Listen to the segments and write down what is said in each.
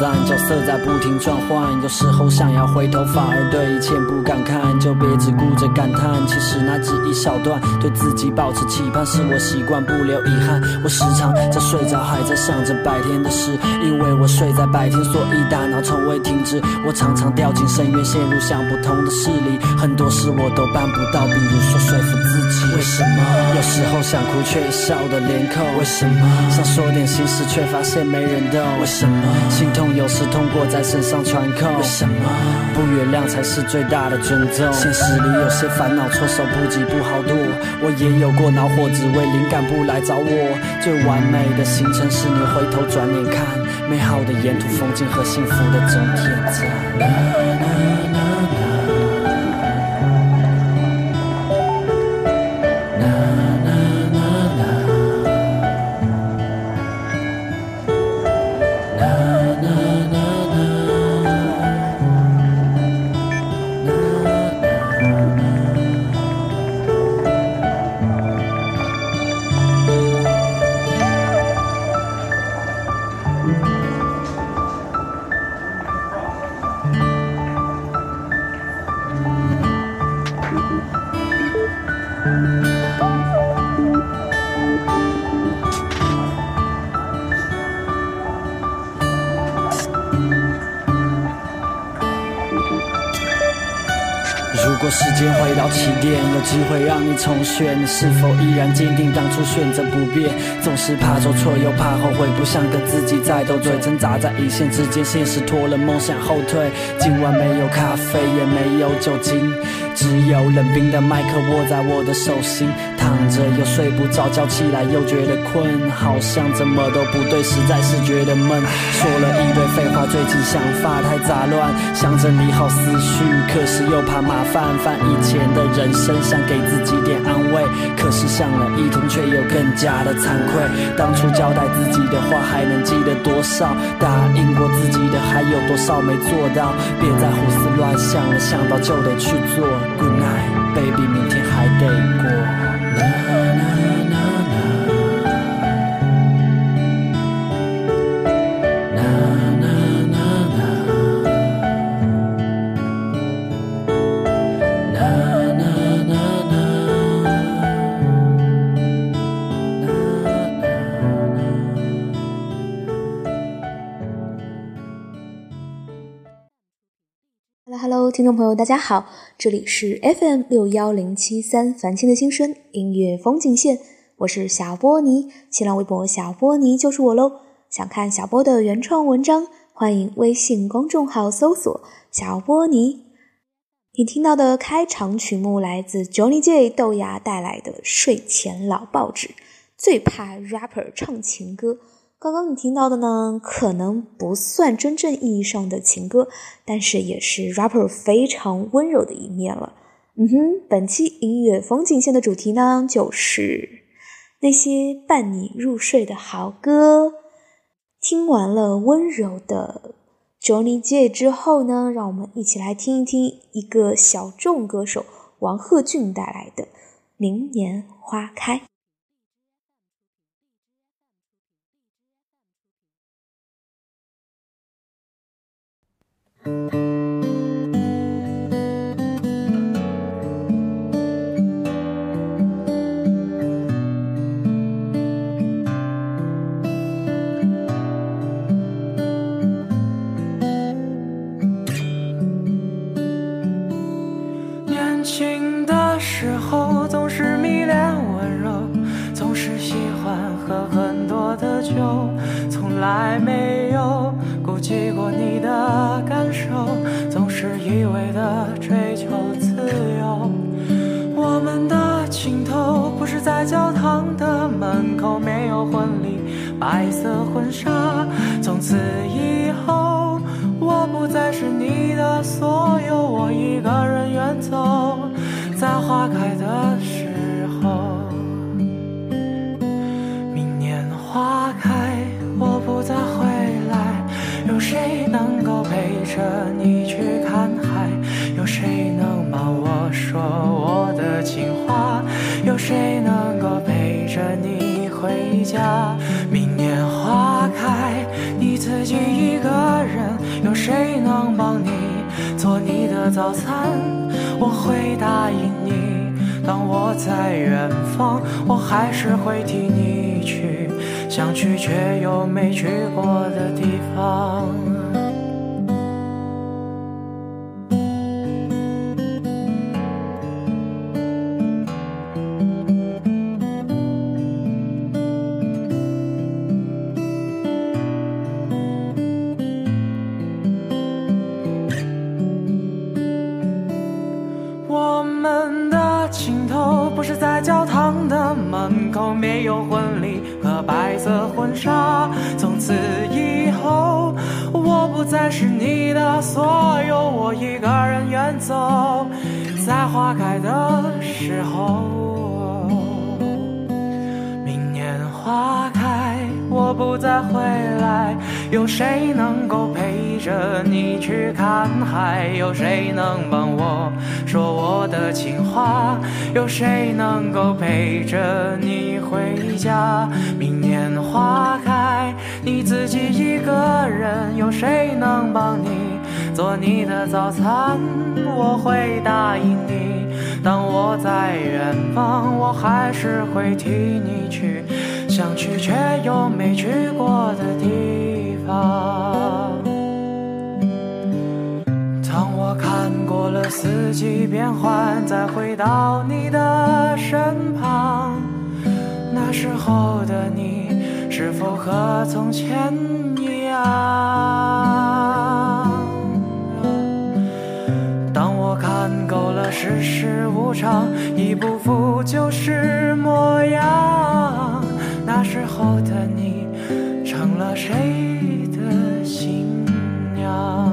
角色在不停转换，有时候想要回头，反而对一切不敢看，就别只顾着感叹。其实那只一小段，对自己保持期盼，是我习惯不留遗憾。我时常在睡着，还在想着白天的事，因为我睡在白天，所以大脑从未停止。我常常掉进深渊，陷入想不通的事里，很多事我都办不到，比如说说服自己。为什么？有时候想哭却笑得连扣。为什么？想说点心事却发现没人懂。为什么？心痛有时通过在身上传控。为什么？不原谅才是最大的尊重。现实里有些烦恼措手不及不好躲。我也有过恼火，只为灵感不来找我。最完美的行程是你回头转眼看，美好的沿途风景和幸福的终点站。间回到起点，有机会让你重选，你是否依然坚定当初选择不变？总是怕做错又怕后悔，不想跟自己再斗嘴，挣扎在一线之间，现实拖了梦想后退。今晚没有咖啡，也没有酒精，只有冷冰的麦克握在我的手心，躺着又睡不着觉，起来又觉得困，好像怎么都不对，实在是觉得闷。说了一堆废话，最近想法太杂乱，想整理好思绪，可是又怕麻烦。翻以前的人生，想给自己点安慰，可是想了一通，却又更加的惭愧。当初交代自己的话，还能记得多少？答应过自己的，还有多少没做到？别再胡思乱想了，想到就得去做。Good night, baby，明天还得听众朋友，大家好，这里是 FM 六幺零七三凡青的新生音乐风景线，我是小波尼，新浪微博小波尼就是我喽。想看小波的原创文章，欢迎微信公众号搜索小波尼。你听到的开场曲目来自 Johnny J 豆芽带来的睡前老报纸，最怕 rapper 唱情歌。刚刚你听到的呢，可能不算真正意义上的情歌，但是也是 rapper 非常温柔的一面了。嗯哼，本期音乐风景线的主题呢，就是那些伴你入睡的好歌。听完了温柔的 Johnny J 之后呢，让我们一起来听一听一个小众歌手王鹤俊带来的《明年花开》。年白色婚纱。从此以后，我不再是你的所有，早餐，我会答应你。当我在远方，我还是会替你去想去却又没去过的地方。没有婚礼和白色婚纱，从此以后我不再是你的所有，我一个人远走，在花开的时候。明年花开，我不再回来，有谁能够陪着你去看海？有谁能帮我说我的情话？有谁能够陪着你？回家，明年花开，你自己一个人，有谁能帮你做你的早餐？我会答应你，当我在远方，我还是会替你去想去却又没去过的地方。当我看过了四季变换，再回到你的身旁。那时候的你，是否和从前一样？当我看够了世事无常，一不负旧时模样。那时候的你，成了谁的新娘？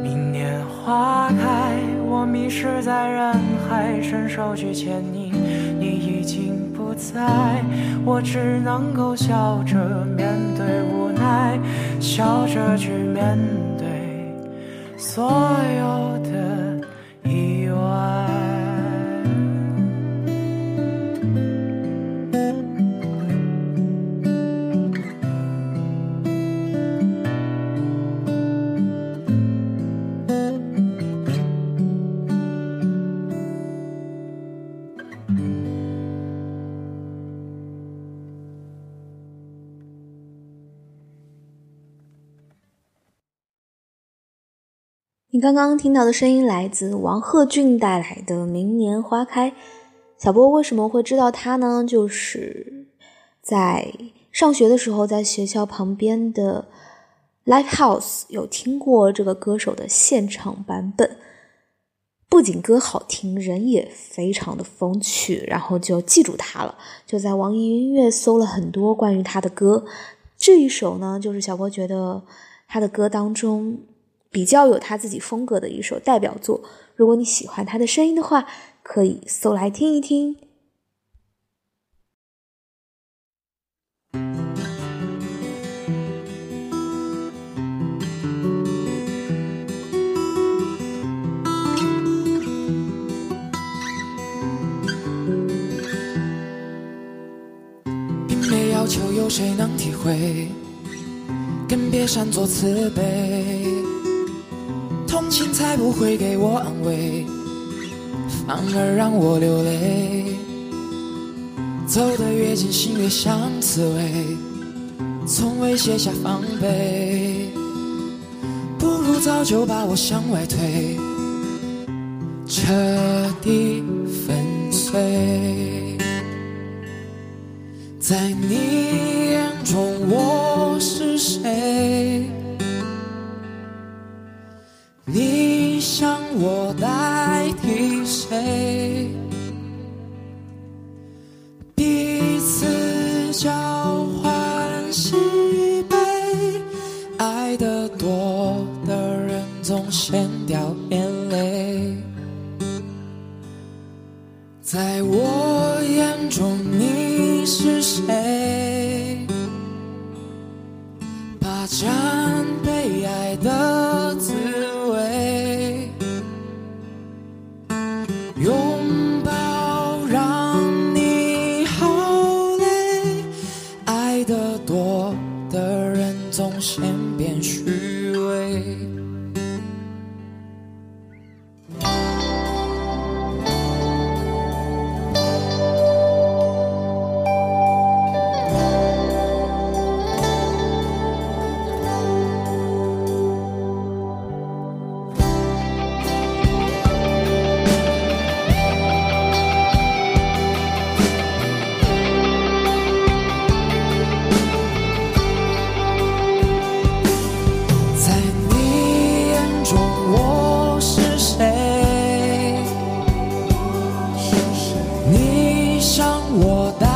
明年花开，我迷失在人海，伸手去牵你，你已经不。在，我只能够笑着面对无奈，笑着去面对所有你刚刚听到的声音来自王鹤俊带来的《明年花开》。小波为什么会知道他呢？就是在上学的时候，在学校旁边的 live house 有听过这个歌手的现场版本，不仅歌好听，人也非常的风趣，然后就记住他了。就在网易云音乐搜了很多关于他的歌，这一首呢，就是小波觉得他的歌当中。比较有他自己风格的一首代表作，如果你喜欢他的声音的话，可以搜来听一听。求有谁能体会，更别擅作慈悲。同情才不会给我安慰，反而让我流泪。走得越近，心越像刺猬，从未卸下防备。不如早就把我向外推，彻底粉碎。在你眼中，我是谁？你想我代替谁？彼此交换喜悲，爱得多的人总先掉眼泪。在我霸占被爱的 toda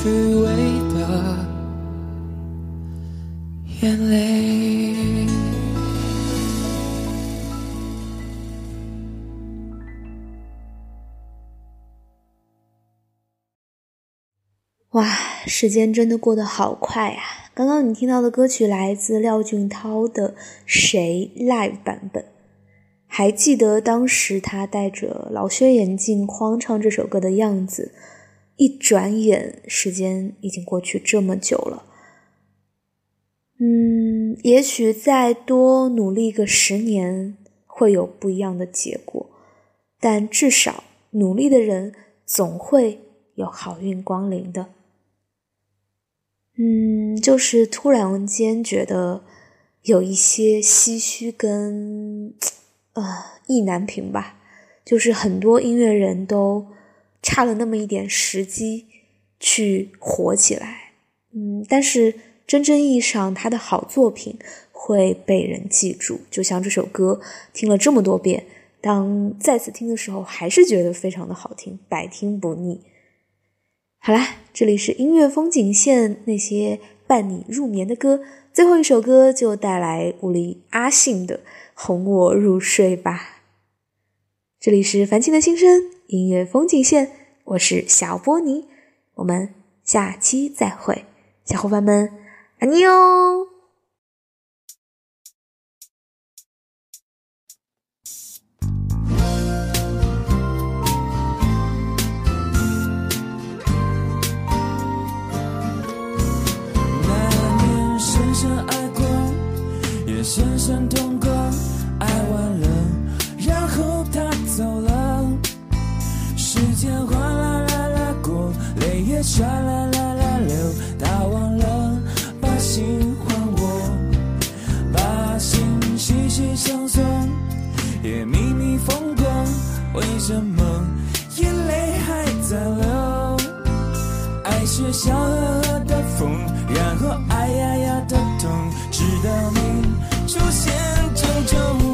虚伪的眼泪。哇，时间真的过得好快啊！刚刚你听到的歌曲来自廖俊涛的《谁》Live 版本，还记得当时他戴着老靴眼镜狂唱这首歌的样子？一转眼，时间已经过去这么久了。嗯，也许再多努力个十年，会有不一样的结果，但至少努力的人总会有好运光临的。嗯，就是突然间觉得有一些唏嘘跟呃意难平吧，就是很多音乐人都差了那么一点时机去火起来，嗯，但是真正意义上他的好作品会被人记住，就像这首歌听了这么多遍，当再次听的时候还是觉得非常的好听，百听不腻。好啦，这里是音乐风景线，那些伴你入眠的歌，最后一首歌就带来武力阿信的《哄我入睡吧》。这里是凡青的心声，音乐风景线，我是小波尼，我们下期再会，小伙伴们，爱你哦。深深痛过，唰啦啦啦流。他忘了把心还我，把心细细相送，也秘密疯狂。为什么眼泪还在流？爱是笑呵呵的风，然后哎呀呀的痛，直到你。出现拯救。